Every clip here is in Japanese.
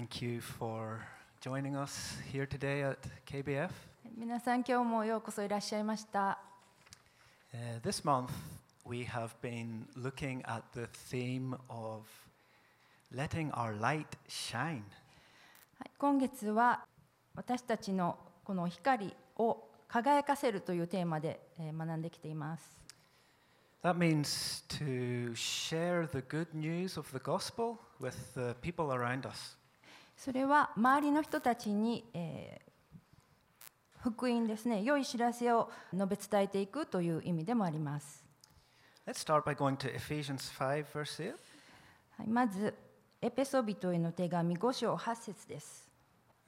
Thank you for joining us here today at KBF. 皆さん今日もようこそいらっしゃいました。Uh, this month, we have been looking at the theme of letting our light shine. はい今月は私たちのこの光を輝かせるというテーマでえー学んできています。That means to share the good news of the gospel with the people around us. それは周りの人たちに、えー福音ですね、良い知らせを述べ伝えていくという意味でもあります。Let's start by going to Ephesians 5, verse 8. はい、まず、エペソビトへの手紙5章8節です。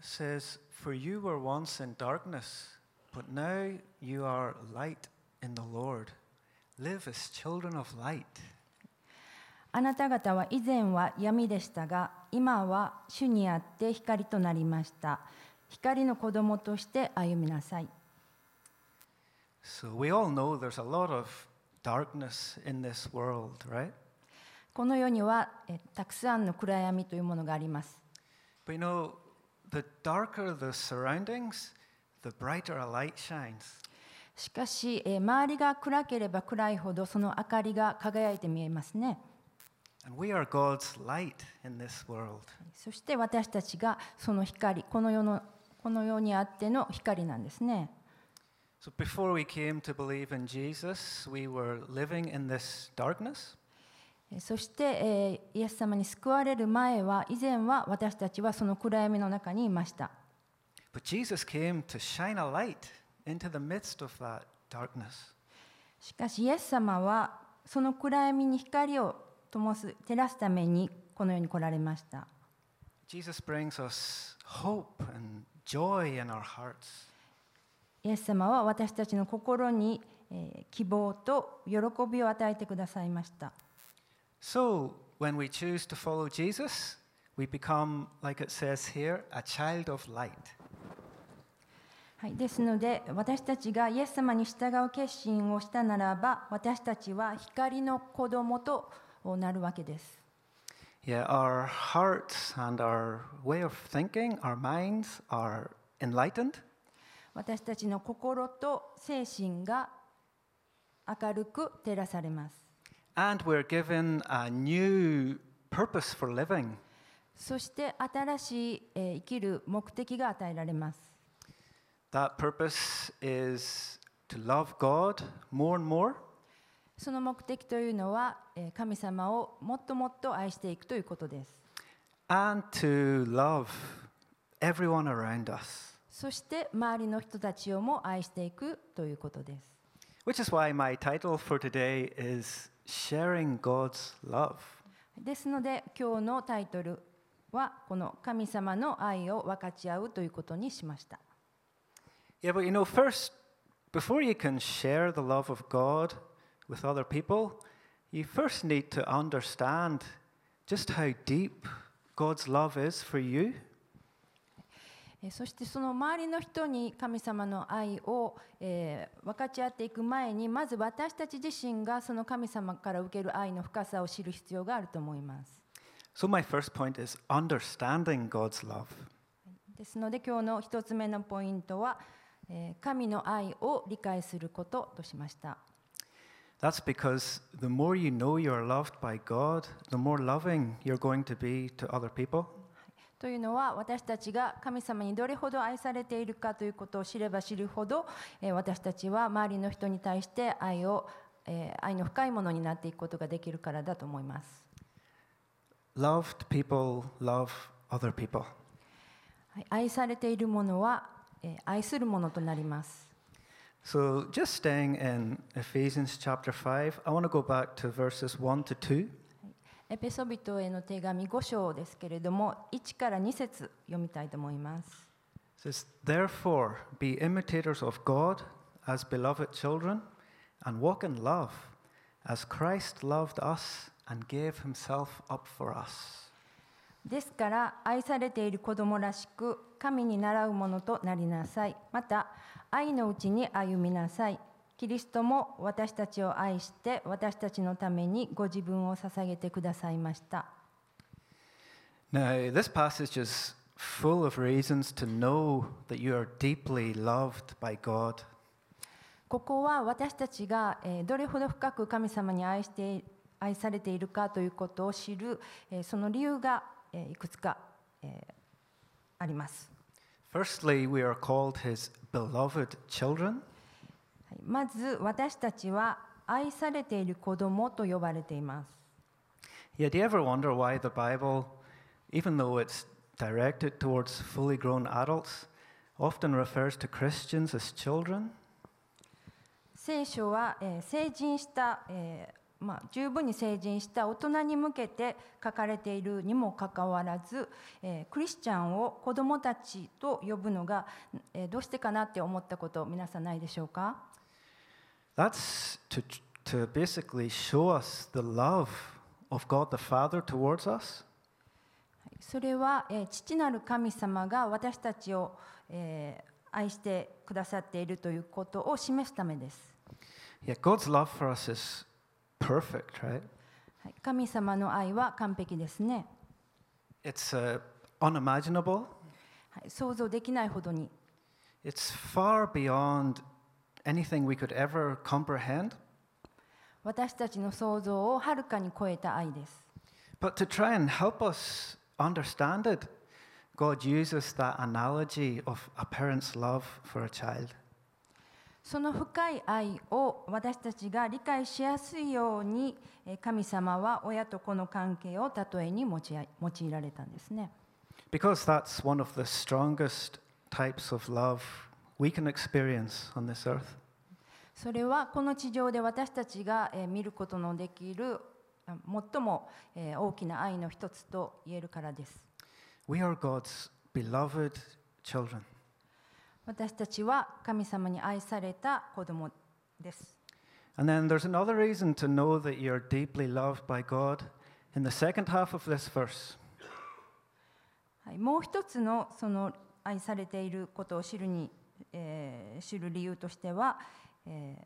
Says, For you were once in darkness, but now you are light in the Lord. Live as children of light. あなた方は以前は闇でしたが、今は主にあって光となりました。光の子供として歩みなさい。So we all know there's a lot of darkness in this world, right? この世にはえたくさんの暗闇というものがあります。But you know, the darker the surroundings, the brighter a light shines. しかし、えー周りが暗ければ暗いほどその明かりが輝いて見えますね。そして私たちがその光、この世の、この世にあっての光なんですね。そして、イエス様に救われる前は、以前は私たちはその暗闇の中にいました。しかし、イエス様はその暗闇に光を灯す、照らすためにこの世に来られました。Jesus brings us hope and joy in our hearts. イエス様は私たちの心に、えー希望と喜びを与えてくださいました。So, when we choose to follow Jesus, we become, like it says here, a child of light. はい、ですので私たちがイエス様に従う決心をしたならば私たちは光の子供となるわけです。Yeah, our hearts and our way of thinking, our minds are enlightened, 私たちの心と精神が明るく照らされます。and we're given a new purpose for living. そして新しい、えー生きる目的が与えられます。That purpose is to love God more and more その目的というのはえー神様をもっともっと愛していくということです。and to love everyone around us. そして周りの人たちをも愛していくということです。Which is why my title for today is Sharing God's Love. ですので今日のタイトルはこの神様の愛を分かち合うということにしました。Yeah, but you know, first, before you can share the love of God with other people, you first need to understand just how deep God's love is for you. えーそしてその周りの人に神様の愛を、えー分かち合っていく前にまず私たち自身がその神様から受ける愛の深さを知る必要があると思います。So, my first point is understanding God's love. ですので今日の一つ目のポイントは、えー神の愛を理解することとしました。That's because the more you know you're loved by God, the more loving you're going to be to other people. というのは私たちが神様にどれほど愛されているかということを知れば知るほど、えー私たちは周りの人に対して愛を、えー愛の深いものになっていくことができるからだと思います。Loved people love other people. はい愛されているものは、えー愛するものとなります。So, just staying in Ephesians chapter 5, I want to go back to verses 1 to 2. エペソビトへの手紙5章ですけれども1から2節読みたいと思います。 It says, Therefore, be imitators of God as beloved children, and walk in love, as Christ loved us and gave himself up for us. ですから愛されている子供らしく神に倣うものとなりなさいまた愛のうちに歩みなさいキリストも私たちを愛して私たちのためにご自分を捧げてくださいました。Now, this passage is full of reasons to know that you are deeply loved by God. ここは私たちがえーどれほど深く神様に愛して愛されているかということを知るえーその理由がえーいくつかえーあります。Firstly, we are called his beloved children. はいまず私たちは愛されている子供と呼ばれています。Yeah, do you ever wonder why the Bible, even though it's directed towards fully grown adults, often refers to Christians as children? 聖書は、えー成人した、えーまあ、十分に成人した大人に向けて書かれているにもかかわらず、えークリスチャンを子供たちと呼ぶのが、えーどうしてかなって思ったこと皆さんないでしょうか？That's to, to basically show us the love of God the Father towards us. それは、えー父なる神様が私たちを、えー愛してくださっているということを示すためです。Yeah, God's love for us is perfect, right? はい神様の愛は完璧ですね。 It's uh, unimaginable. はい想像できないほどに It's far beyond anything we could ever comprehend. 私たちの想像をはるかに超えた愛です。 But to try and help us understand it, God uses that analogy of a parent's love for a child. その深い愛を私たちが理解しやすいようにえー神様は親と子の関係を例えに用いられたんですね。Because that's one of the strongest types of love we can experience on this earth. それはこの地上で私たちがえー見ることのできるあ最もえー大きな愛の一つと言えるからです。We are God's beloved children. 私たちは神様に愛された子供です。And then there's another reason to know that you're deeply loved by God in the second half of this verse. はい、もう一つのその愛されていることを知るに、えー知る理由としては、えー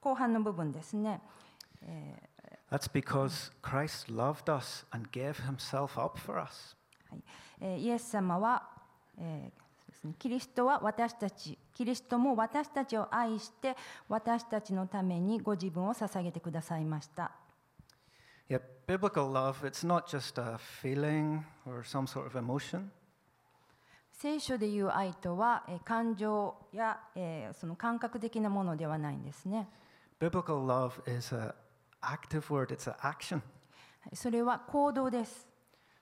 後半の部分ですね、え That's because Christ loved us and gave himself up for us. ーはいえーイエス様は、えーですね、キリストは私たちキリストも私たちを愛して私たちのためにご自分を捧げてくださいました。Yeah, biblical love, it's not just a feeling or some sort of emotion. 聖書でいう愛とは、えー感情や、えーその感覚的なものではないんですね。Biblical love is an active word, it's an action. はいそれは行動です。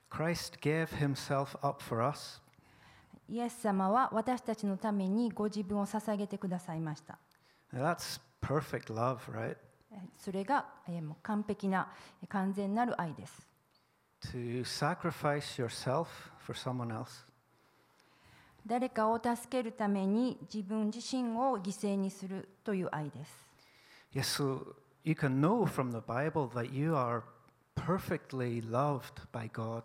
Christ gave himself up for us. イエス様は私たちのためにご自分を捧げてくださいました。That's perfect love, right? えそれが、えーもう完璧なえー完全なる愛です。To sacrifice yourself for someone else. 誰かを助けるために自分自身を犠牲にするという愛です。Yes, so you can know from the Bible that you are perfectly loved by God.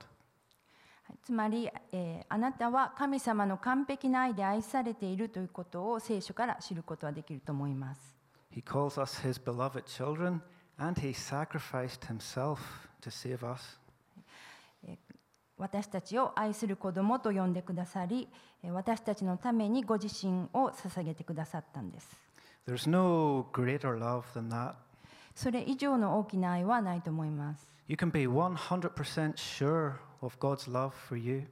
はいつまり、えーあなたは神様の完璧な愛で愛されているということを聖書から知ることはできると思います。He calls us his beloved children, and he sacrificed himself to save us. 私たちを愛する子供と呼んでくださり、えー私たちのためにご自身を捧げてくださったんです。There's no greater love than that. それ以上の大きな愛はないと思います。You can be 100% sure of God's love for you.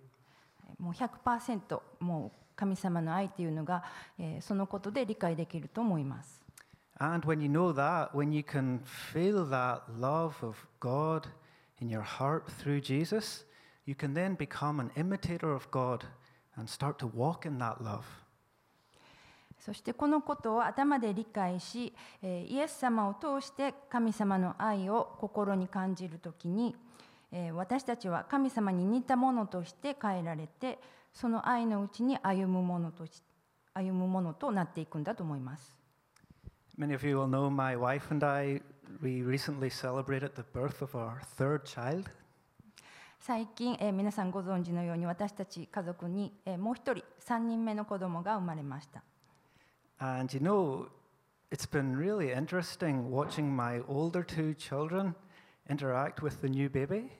もう100%もう神様の愛というのが、えーそのことで理解できると思います。And when you know that, when you can feel that love of God in your heart through Jesus, you can then become an imitator of God and start to walk in that love. そしてこのことを頭で理解し、えーイエス様を通して神様の愛を心に感じるときに、えー私たちは神様に似たものとして変えられてその愛のうちに歩むものとし歩むものとなっていくんだと思います。Many of you will know my wife and I, we recently celebrated the birth of our third child. 最近、えー皆さんご存知のように私たち家族に、えーもう一人3人目の子供が生まれました。And you know, it's been really interesting watching my older two children interact with the new baby.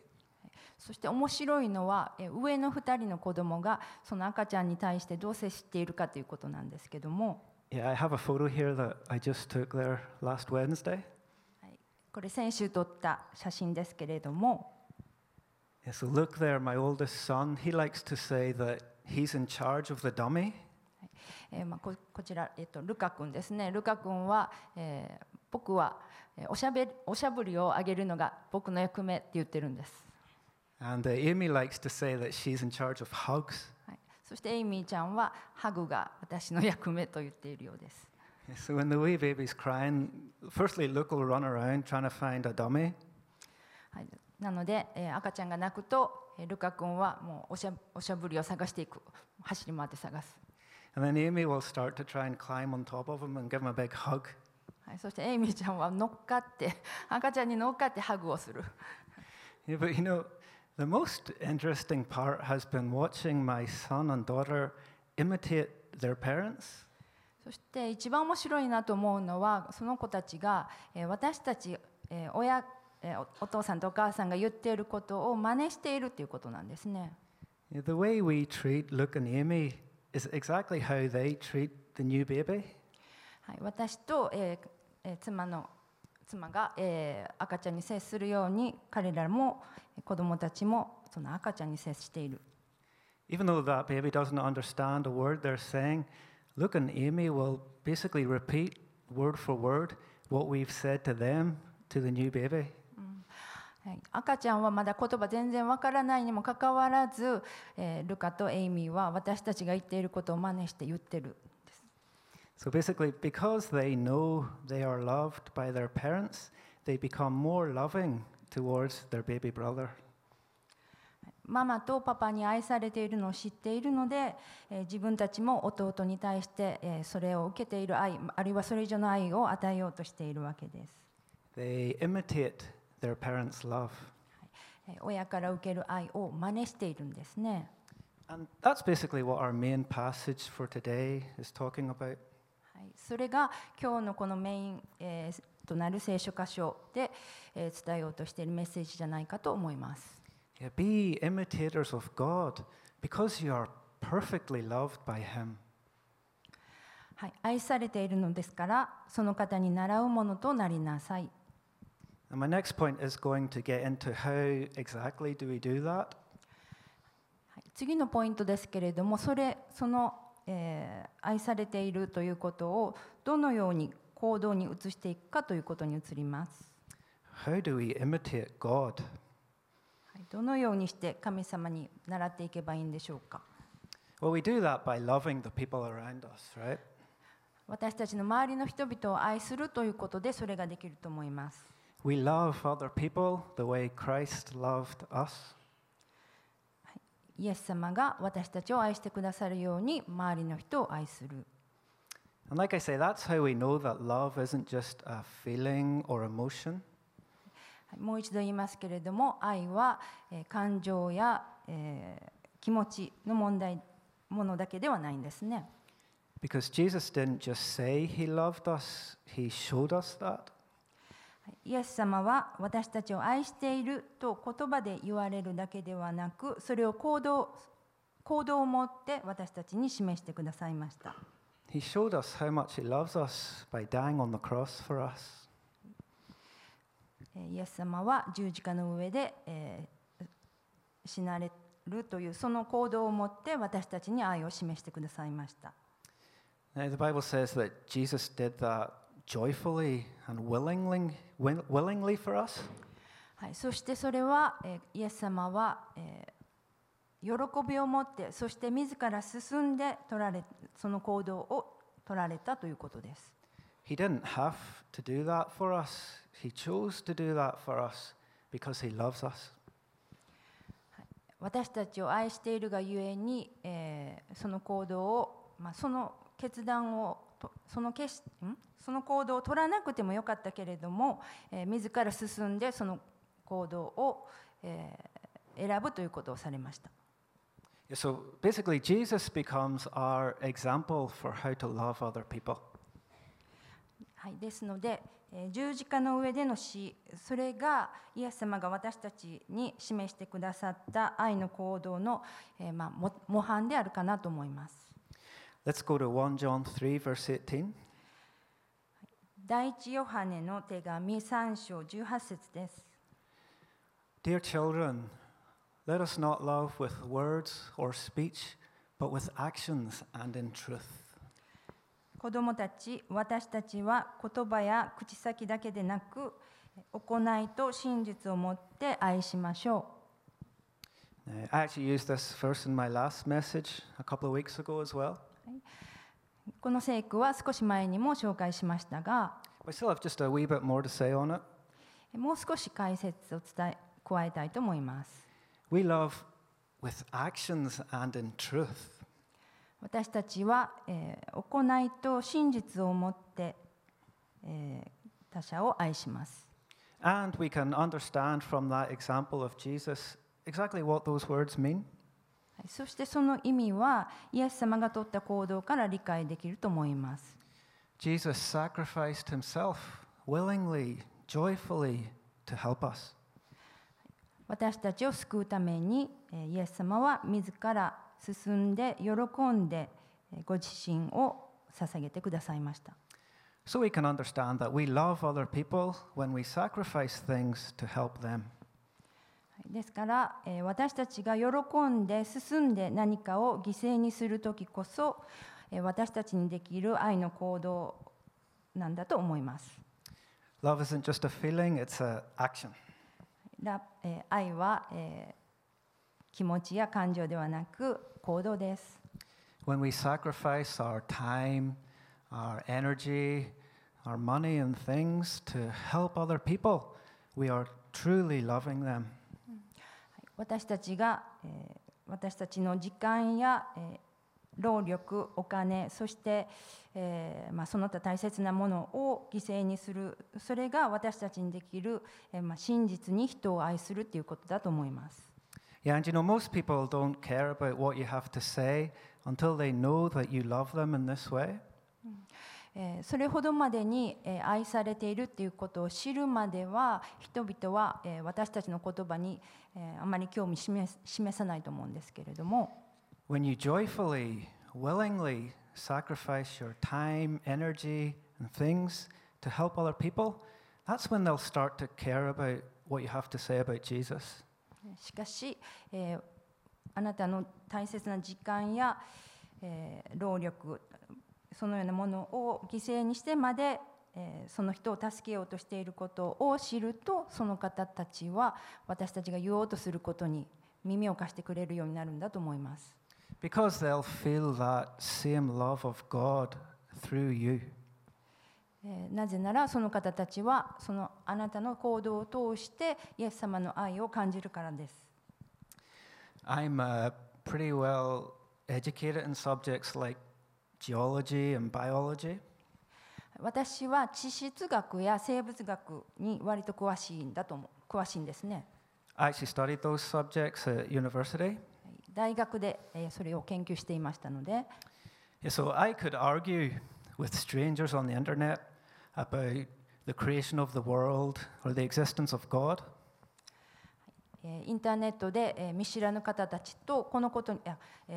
そして面白いのはえー上の2人の子供がその赤ちゃんに対してどう接しているかということなんですけども。Yeah, I have a photo here that I just took there last Wednesday. これ先週撮った写真ですけれども。Yeah, so look there, my oldest son, he likes to say that he's in charge of the dummy. えーまあ、ここちら、えっとルカ君ですね。ルカ君は、えー僕はえーおしゃべりおしゃぶりをあげるのが僕の役目って言ってるんです、And Amy そしてエイミーちゃんはハグが私の役目と言っているようです。なので、赤ちゃんが泣くと、ルカ君はもうお,しゃぶりを探していく、そしてエイミーちゃんは乗っかって、赤ちゃんに乗っかってハグをする。The most interesting part has been watching my son and daughter imitate their parents. そして一番面白いなと思うのはその子たちが、えー私たち、えー親、えーおお父さんとお母さんが言っていることを真似しているということなんですね。The way we treat Luke and Amy is exactly how they treat the new baby. はい、私と、えーえー妻の妻が、えー赤ちゃんに接するように彼らもえー子供たちもその赤ちゃんに接している。Even though that baby doesn't understand a word they're saying, Luke and Amy will basically repeat word for word what we've said to them to the new baby. はい、赤ちゃんはまだ言葉全然わからないにもかかわらず、えールカとエイミーは私たちが言っていることを真似して言ってる。So basically, because they know they are loved by their parents, they become more loving towards their baby brother. ママとパパに愛されているのを知っているので、えー、自分たちも弟に対して、えー、それを受けている愛あるいはそれ以上の愛を与えようとしているわけです。They imitate their parents' love. 親から受ける愛を真似しているんですね。And that's basically what our main passage for today is talking about. はい、それが今日のこのメイン、えーとなる聖書箇所で、えー伝えようとしているメッセージじゃないかと思います。Yeah, be imitators of God because you are perfectly loved by Him. はい、愛されているのですからその方に習うものとなりなさい。And my next point is going to get into how exactly do we do that. はい、次のポイントですけれどもそれその、えー愛されているということをどのように行動に移していくかということに移ります。How do we imitate God? はい、どのようにして神様に習っていけばいいんでしょうか。Well, we do that by loving the people around us, right? 私たちの周りの人々を愛するということでそれができると思います。We love other people the way Christ loved us. イエス様が私たちを愛してくださるように周りの人を愛する。もう一度言いますけれども、愛は感情や気持ちの問題ものだけではないんですね。Because Jesus didn't just say he loved us, he showed us that. はいイエス様は私たちを愛していると言葉で言われるだけではなくそれを行動行動を持って私たちに示してくださいました。He showed us how much he loves us by dying on the cross for us. えーイエス様は十字架の上で、えー死なれるというその行動を持って私たちに愛を示してくださいました。Now, the Bible says that Jesus did that joyfully and willingly, wi- willingly for us. はい、そしてそれは、えーイエス様は、えー喜びを持ってそして自ら進んで取られその行動を取られたということです。He didn't have to do that for us. He chose to do that for us because he loves us. 私たちを愛しているがゆえに、えーその行動を、まあ、その決断をとその決しん？その行動を取らなくてもよかったけれども、えー自ら進んでその行動を、えー選ぶということをされました。So basically, Jesus becomes our example for how to love other people. はい、ですので、えー十字架の上での死それがイエス様が私たちに示してくださった愛の行動の、えーまあ、も模範であるかなと思います。Let's go to 1 John 3, verse 18. 第一ヨハネの手紙3章18節です。 Dear children, let us not love with words or speech, but with actions and in truth. 子供たち、私たちは言葉や口先だけでなく、行いと真実をもって愛しましょ Uh, I actually used this verse in my last message a couple of weeks ago as well. う。この聖句は少し前にも紹介しましたが.もう少し解説を伝え加えたいと思います。We love with actions and in truth. 私たちは、えー行いと真実をもって、えー他者を愛します。And we can understand from that example of Jesus exactly what those words mean. はいそしてその意味はイエス様が取った行動から理解できると思います。Jesus sacrificed himself willingly, joyfully to help us. 私たちを救うためにえーイエス様は自ら進んで喜んでえーご自身を捧げてくださいました。So we can understand that we love other people when we sacrifice things to help them. はいですからえー私たちが喜んで進んで何かを犠牲にする時こそえー私たちにできる愛の行動なんだと思います。Love isn't just a feeling, it's an action. ラえー愛は、えー気持ちや感情ではなく行動です。When we sacrifice our time, our energy, our money, and things to help other people, we are truly loving them. 私たちが、えー私たちの時間や、えー労力お金そして、えーまあ、その他大切なものを犠牲にするそれが私たちにできる、えーまあ、真実に人を愛するということだと思います。Yeah, and you know, most people don't care about what you have to say until they know that you love them in this way. えーそれほどまでに、えー愛されているということを知るまでは人々は、えー私たちの言葉に、えーあまり興味示示さないと思うんですけれども When you joyfully, willingly sacrifice your time, energy, and things to help other people, that's when they'll start to care about what you have to say about Jesus. しかし、えーあなたの大切な時間や、えー労力そのようなものを犠牲にしてまで、えーその人を助けようとしていることを知るとその方たちは私たちが言おうとすることに耳を貸してくれるようになるんだと思います。Because they'll feel that same love of God through you. えーなぜならその方たちはそのあなたの行動を通してイエス様の愛を感じるからです。I'm uh, pretty well educated in subjects like geology and biology. 私は地質学や生物学に割と詳しいんだと思う詳しいんですね。 I actually studied those subjects at university. 大学でえーそれを研究していましたので、 Yeah, so I could argue with strangers on the internet about the creation of the world or the existence of God. えーインターネットでえー見知らぬ方たちとこのこと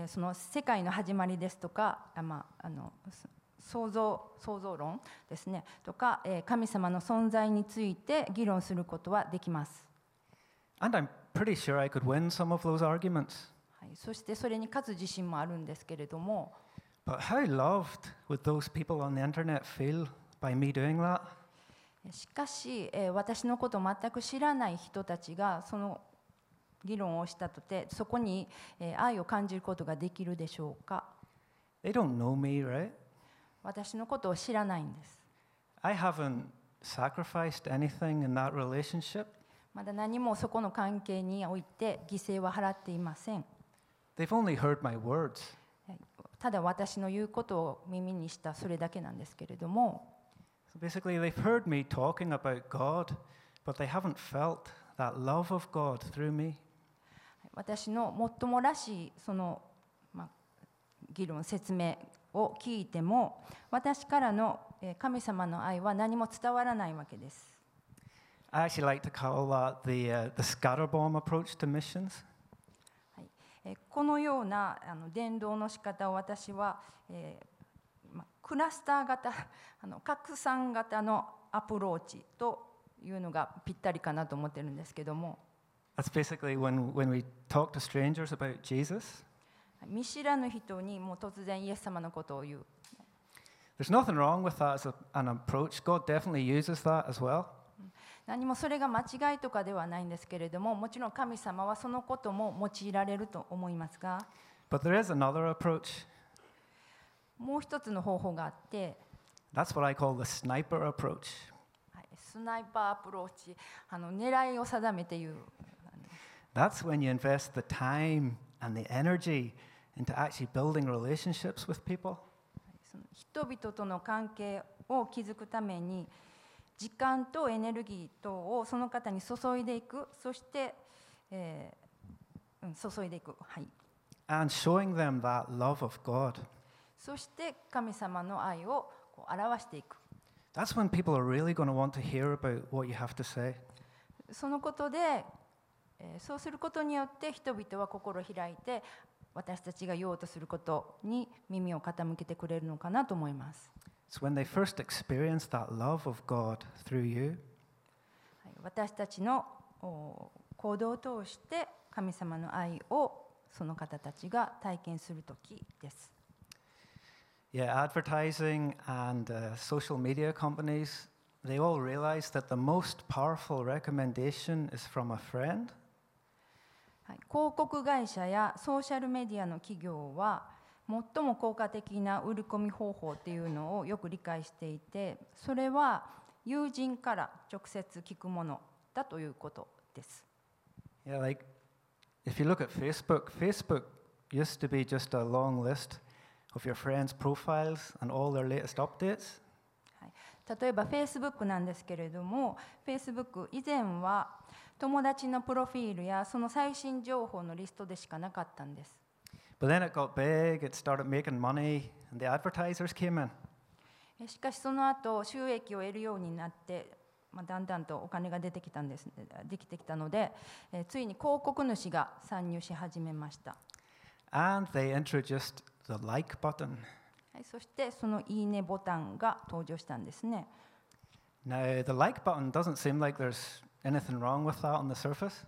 その世界の始まりですとかあ、まあ、あのそ創造創造論ですねとかえー神様の存在について議論することはできます。And I'm pretty sure I could win some of those arguments. はい、そしてそれに勝つ自信もあるんですけれども But how loved would those people on the internet feel by me doing that? しかし、えー私のことを全く知らない人たちがその議論をしたとてそこに、えー愛を感じることができるでしょうか They don't know me, right? 私のことを知らないんです I haven't sacrificed anything in that relationship. まだ何もそこの関係において犠牲は払っていません They've only heard my words. ただ私の言うことを耳にしたそれだけなんですけれども So basically, they've heard me talking about God, but they haven't felt that love of God through me. 私のもっともらしいその、まあ、議論説明を聞いても私からのえー神様の愛は何も伝わらないわけです。I actually like to call that the, uh, the scatterbomb approach to missions. はいえーこのようなあの伝道の仕方を私は、えーま、クラスター型 あの拡散型のアプローチというのがぴったりかなと思ってるんですけども That's basically when, when we talk to strangers about Jesus. 見知らぬ人にもう突然イエス様のことを言う There's nothing wrong with that as a, an approach. God definitely uses that as well. 何もそれが間違いとかではないんですけれどももちろん神様はそのことも用いられると思いますが But there is another approach. もう一つの方法があって、That's what I call the sniper approach. はい、スナイパーアプローチあの狙いを定めていう That's when you invest the time and the energy into actually building relationships with people. 人々との関係を築くために時間とエネルギー等をその方に注いでいくそして、えーうん、注いでいく、はい、and showing them that love of God. そして神様の愛をこう表していく That's when people are really going to want to hear about what you have to say. そのことで、えーそうすることによって人々は心を開いて私たちが言おうとすることに耳を傾けてくれるのかなと思います。It's when they first experience that love of God through you はい私たちのお行動を通して神様の愛をその方たちが体験する時です。Yeah, advertising and uh, social media companies, they all realize that the most powerful recommendation is from a friend. はい、広告会社やソーシャルメディアの企業は最も効果的な売り込み方法っていうのをよく理解していてそれは友人から直接聞くものだということです。Yeah, like if you look at Facebook, Facebook used to be just a long list of your friends' profiles and all their latest updates. 例えば Facebook なんですけれども Facebook 以前は友達のプロフィールやその最新情報のリストでしかなかったんです。But then it got big, it started making money, and the advertisers came in. えしかしその後収益を得るようになって、まあ、だんだんとお金が出てきたんですできてきたので、えーついに広告主が参入し始めました、And they introduced the like button. はい、そしてそのいいねボタンが登場したんですね Now, the like button doesn't seem like there's anything wrong with that on the surface.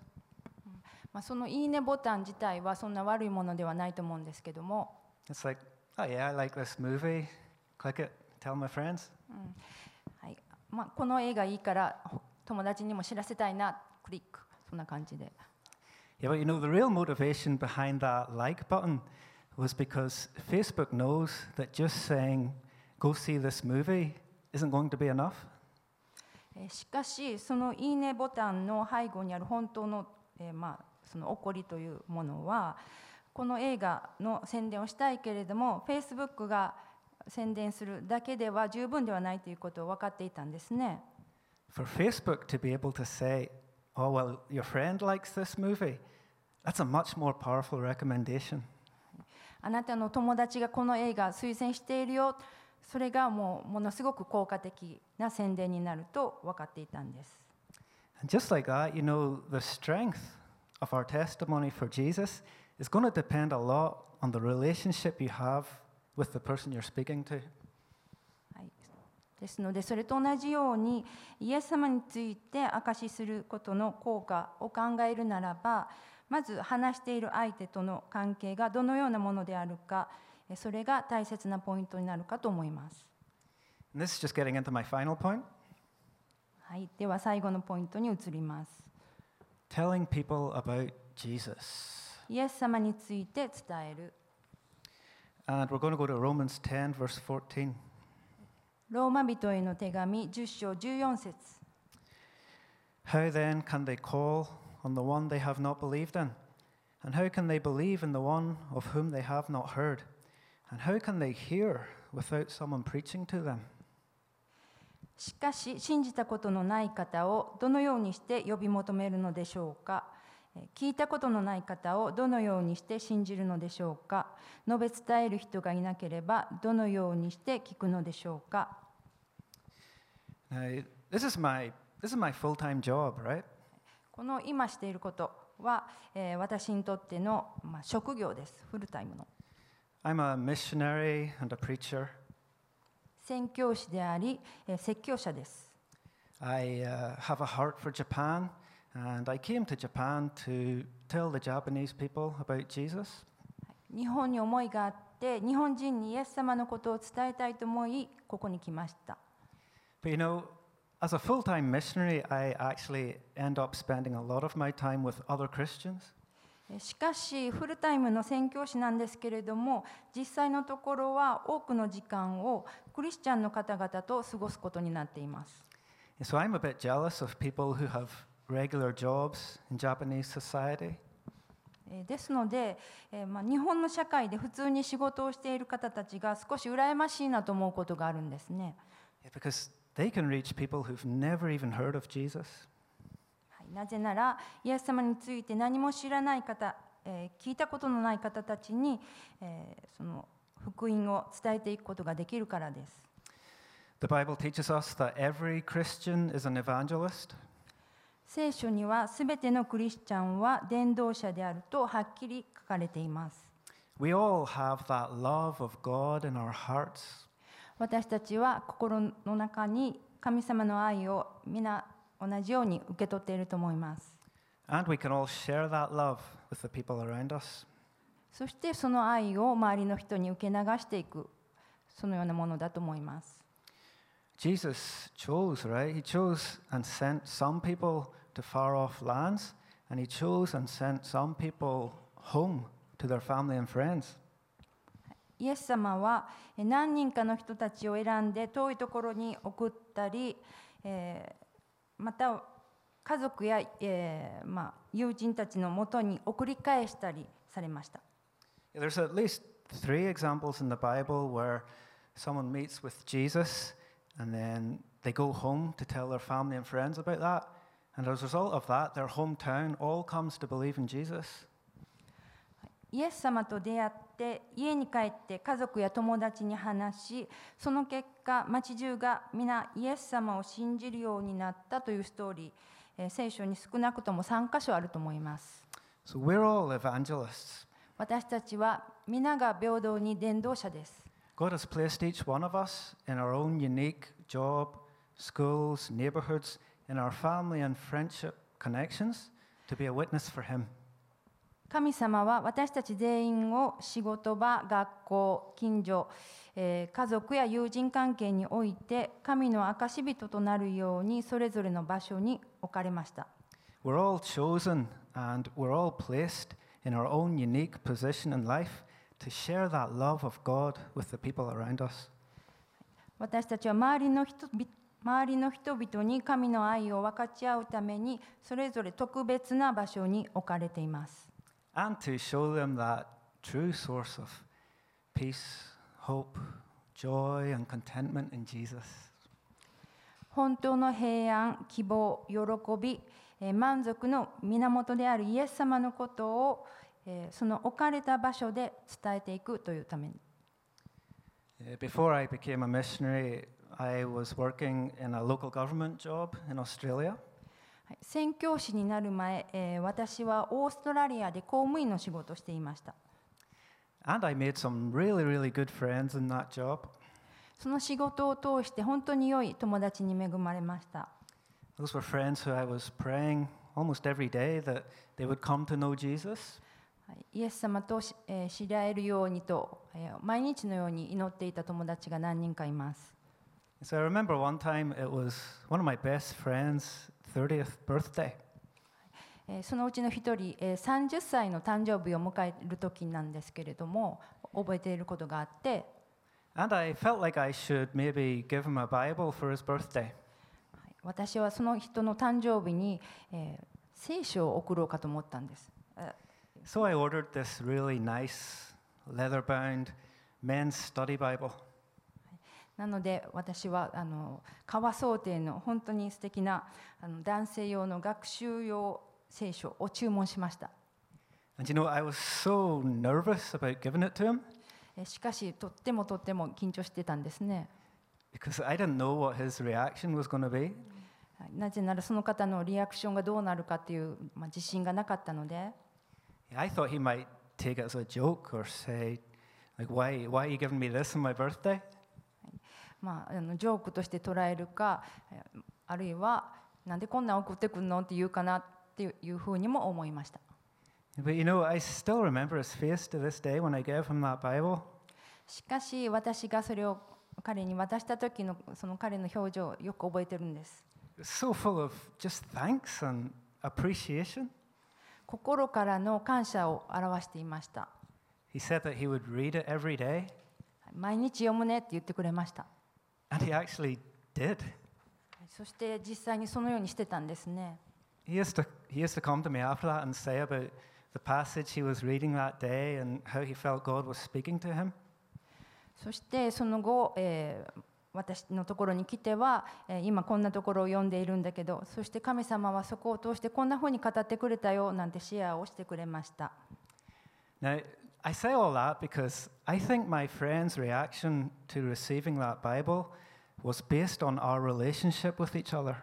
まあ、そのいいねボタン自体はそんな悪いものではないと思うんですけども It's like, oh yeah, I like this movie. Click it, tell my friends. はいまあ、この映画いいからほ友達にも知らせたいなクリックそんな感じで Yeah, but you know, the real motivation behind that like button was because Facebook knows that just saying, go see this movie, isn't going to be enough. えーしかしそのいいねボタンの背後にある本当の,、えーまあ、その起こりというものはこの映画の宣伝をしたいけれども Facebook が宣伝するだけでは十分ではないということを分かっていたんですね。For Facebook to be able to say, oh, well, your friend likes this movie, that's a much more powerful recommendation. あなたの友達がこの映画推薦しているよそれがもうものすごく効果的な宣伝になると分かっていたんです。Just like that, you know, the strength of our testimony for Jesus is going to depend a lot on the relationship you have with the person you're speaking to. はい、ですのでそれと同じようにイエス様について証しすることの効果を考えるならばまず話している相手との関係がどのようなものであるかえそれが大切なポイントになるかと思います。And this is just getting into my final point はい、では最後のポイントに移ります。telling people about Jesus. イエス様について伝える And we're going to go to Romans 10, verse 14. ローマ人への手紙10章14節 How then can they call on the one they have not believed in? And how can they believe in the one of whom they have not heard? And how can they hear without someone preaching to them? しかし信じたことのない方をどのようにして呼び求めるのでしょうか？えー聞いたことのない方をどのようにして信じるのでしょうか？述べ伝える人がいなければどのようにして聞くのでしょうか？Uh, this is my this is my full-time job, right? この今していることは、えー私にとっての、まあ、職業です。フルタイムの I'm a missionary and a preacher. 宣教師であり、えー説教者です I uh, have a heart for Japan, and I came to Japan to tell the Japanese people about Jesus. 日本に思いがあって日本人にイエス様のことを伝えたいと思いここに来ました But you know, as a full-time missionary, I actually end up spending a lot of my time with other Christians. えーしかしフルタイムの宣教師なんですけれども実際のところは多くの時間をクリスチャンの方々と過ごすことになっています So I'm a bit jealous of people who have regular jobs in Japanese society. えーですので、えーまあ、日本の社会で普通に仕事をしている方たちが少し羨ましいなと思うことがあるんですね。Yeah, because they can reach people who've never even heard of Jesus. はい、なぜならイエス様について何も知らない方、えー聞いたことのない方たちに、えーその福音を伝えていくことができるからです。The Bible teaches us that every Christian is an evangelist. 聖書にはすべてのクリスチャンは伝道者であるとはっきり書かれています。We all have that love of God in our hearts. 私たちは心の中に神様の愛を皆同じように受け取っていると思います。And we can all share that love with the people around us. そしてその愛を周りの人に受け流していくそのようなものだと思います。Jesus chose, right? He chose and sent some people to far off lands, and he chose and sent some people home to their family and friends. イエス様はえ何人かの人たちを選んで遠いところに送ったり、えーまた家族や、えーまあ、友人たちのもとに送り返したりされました。 There's at least three examples in the Bible where someone meets with Jesus and then they go home to tell their family and friends about that. And as a result of that, their hometown all comes to believe in Jesus. イエス様と出会って家に帰って家族や友達に話しその結果町中が皆イエス様を信じるようになったというストーリー、えー聖書に少なくとも3箇所あると思います So we're all evangelists. 私たちは皆が平等に伝道者です God has placed each one of us in our own unique job, schools, neighborhoods, in our family and friendship connections to be a witness for Him. 神様は私たち全員を仕事場学校近所、えー家族や友人関係において神の証人となるようにそれぞれの場所に置かれました We're all chosen and we're all placed in our own unique position in life to share that love of God with the people around us. 私たちは周りの人々周りの人々に神の愛を分かち合うためにそれぞれ特別な場所に置かれています。And to show them that true source of peace, hope, joy, and contentment in Jesus. 本当の平安、希望、喜び、えー満足の源であるイエス様のことを、えーその置かれた場所で伝えていくというために。 Uh, Before I became a missionary, I was working in a local government job in Australia. 宣教師になる前、私はオーストラリアで公務員の仕事をしていました。Really, really その仕事を通して本当に良い友達に恵まれました。イエス様と知り合えるようにと毎日のように祈っていた友達が何人かいます。So、I remember one time it was one of my best friends 30th birthday. そのうちの一人、30歳の誕生日を迎える時なんですけれども、覚えていることがあって、私はその人の誕生日に、えー、聖書を送ろうかと思ったんです。So I ordered this really nice leather bound men's study Bible. なので私はあの川想定の本当に素敵なあの男性用の学習用聖書を注文しました。しかし、とってもとっても緊張してたんですね。なぜならその方のリアクションがどうなるかという、まあ、自信がなかったので。I thought he might take it as a joke or say, like, why, why are you giving me this on my birthday? まあ、あのジョークとして捉えるかあるいはなんでこんな送ってくるのって言うかなっていうふうにも思いました。しかし私がそれを彼に渡した時のその彼の表情をよく覚えてるんです。So、full of 心からの感謝を表していました。毎日読むねって言ってくれました。And he actually did. そして実際にそのようにしてたんですね He used to, he used to come to me after that and say about the passage he was reading that day and how he felt God was speaking to him. そしてその後、えー私のところに来ては、えー今こんなところを読んでいるんだけどそして神様はそこを通してこんなふうに語ってくれたよなんてシェアをしてくれました Now, I say all that because I think my friend's reaction to receiving that Bible was based on our relationship with each other.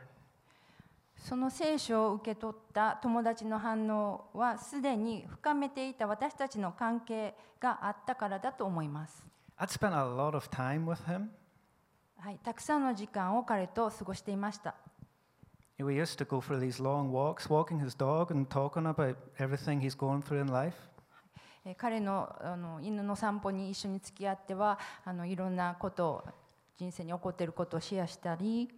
その聖書を受け取った友達の反応はすでに深めていた私たちの関係があったからだと思います、 I'd spent a lot of time with him. はい、たくさんの時間を彼と過ごしていました We used to go for these long walks, walking his dog and talking about everything he's going through in life. えー彼のあの犬の散歩に一緒に付き合ってはあのいろんなことを人生に起こっていることをシェアしたり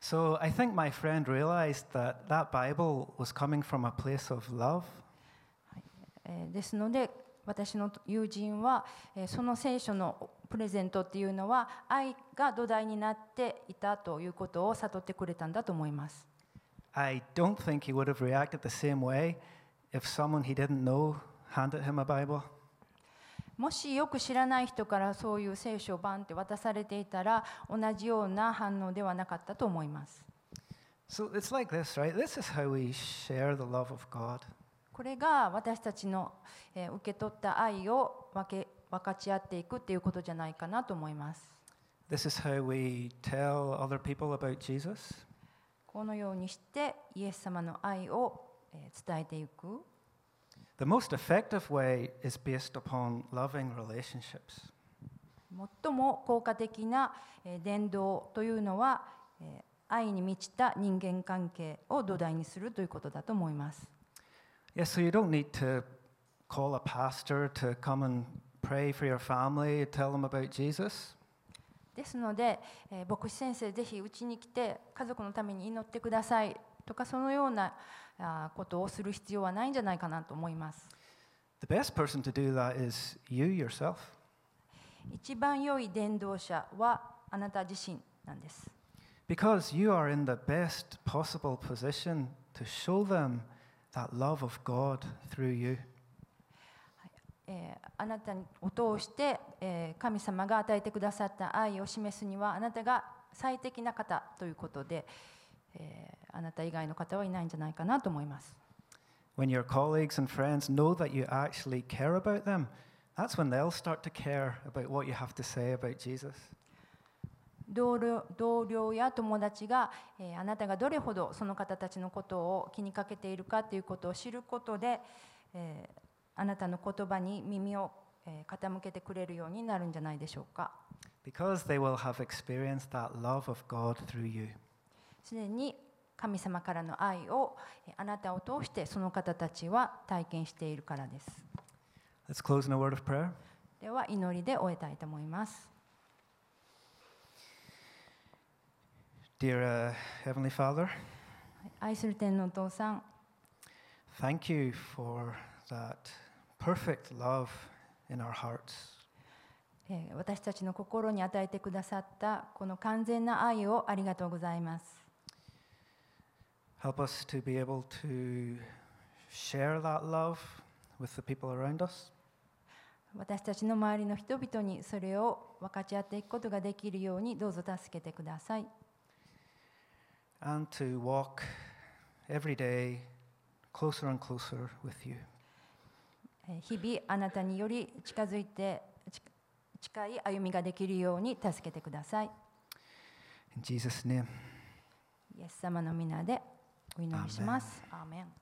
So I think my friend realized that that Bible was coming from a place of love. えーですので私の友人は、えーその聖書のプレゼントっていうのは愛が土台になっていたということを悟ってくれたんだと思います。I don't think he would have reacted the same way if someone he didn't know handed him a Bible? もしよく知らない人からそういう聖書をバンって渡されていたら同じような反応ではなかったと思います。So it's like this, right? This is how we share the love of God. これが私たちの、えー受け取った愛を分け分かち合っていくっていうことじゃないかなと思います。This is how we tell other people about Jesus. このようにしてイエス様の愛をえー伝えていく。The most effective way is based upon loving relationships. 最も効果的なえー伝道というのはえー愛に満ちた人間関係を土台にするということだと思います。Yes, so you don't need to call a pastor to come and pray for your family, tell them about Jesus. ですので、えー牧師先生ぜひうちに来て家族のために祈ってくださいとかそのようなことをする必要はないんじゃないかなと思います。The best person to do that is you yourself. 一番良い伝道者はあなた自身なんです。Because you are in the best possible position to show them that love of God through you. えーあなたを通して、えー神様が与えてくださった愛を示すにはあなたが最適な方ということで、えーあなた以外の方はいないんじゃないかなと思います。When your colleagues and friends know that you actually care about them, that's when they'll start to care about what you have to say about Jesus. 同僚同僚や友達が、えーあなたがどれほどその方たちのことを気にかけているかということを知ることで、えーあなたの言葉に耳を、えー傾けてくれるようになるんじゃないでしょうか。Because they will have experienced that love of God through you. すでに神様からの愛をえーあなたを通してその方たちは体験しているからです。Let's close in a word of prayer. では祈りで終えたいと思います。Dear uh, Heavenly Father, 愛する天のお父さん、thank you for that perfect love in our hearts. えー私たちの心に与えてくださったこの完全な愛をありがとうございます。Help us to be able to share that love with the people around us. 私たちの周りの人々にそれを分かち合っていくことができるようにどうぞ助けてください。日々あなたにより近づいて近い歩みができるように助けてください。イエス様の皆で。お祈りします。アーメン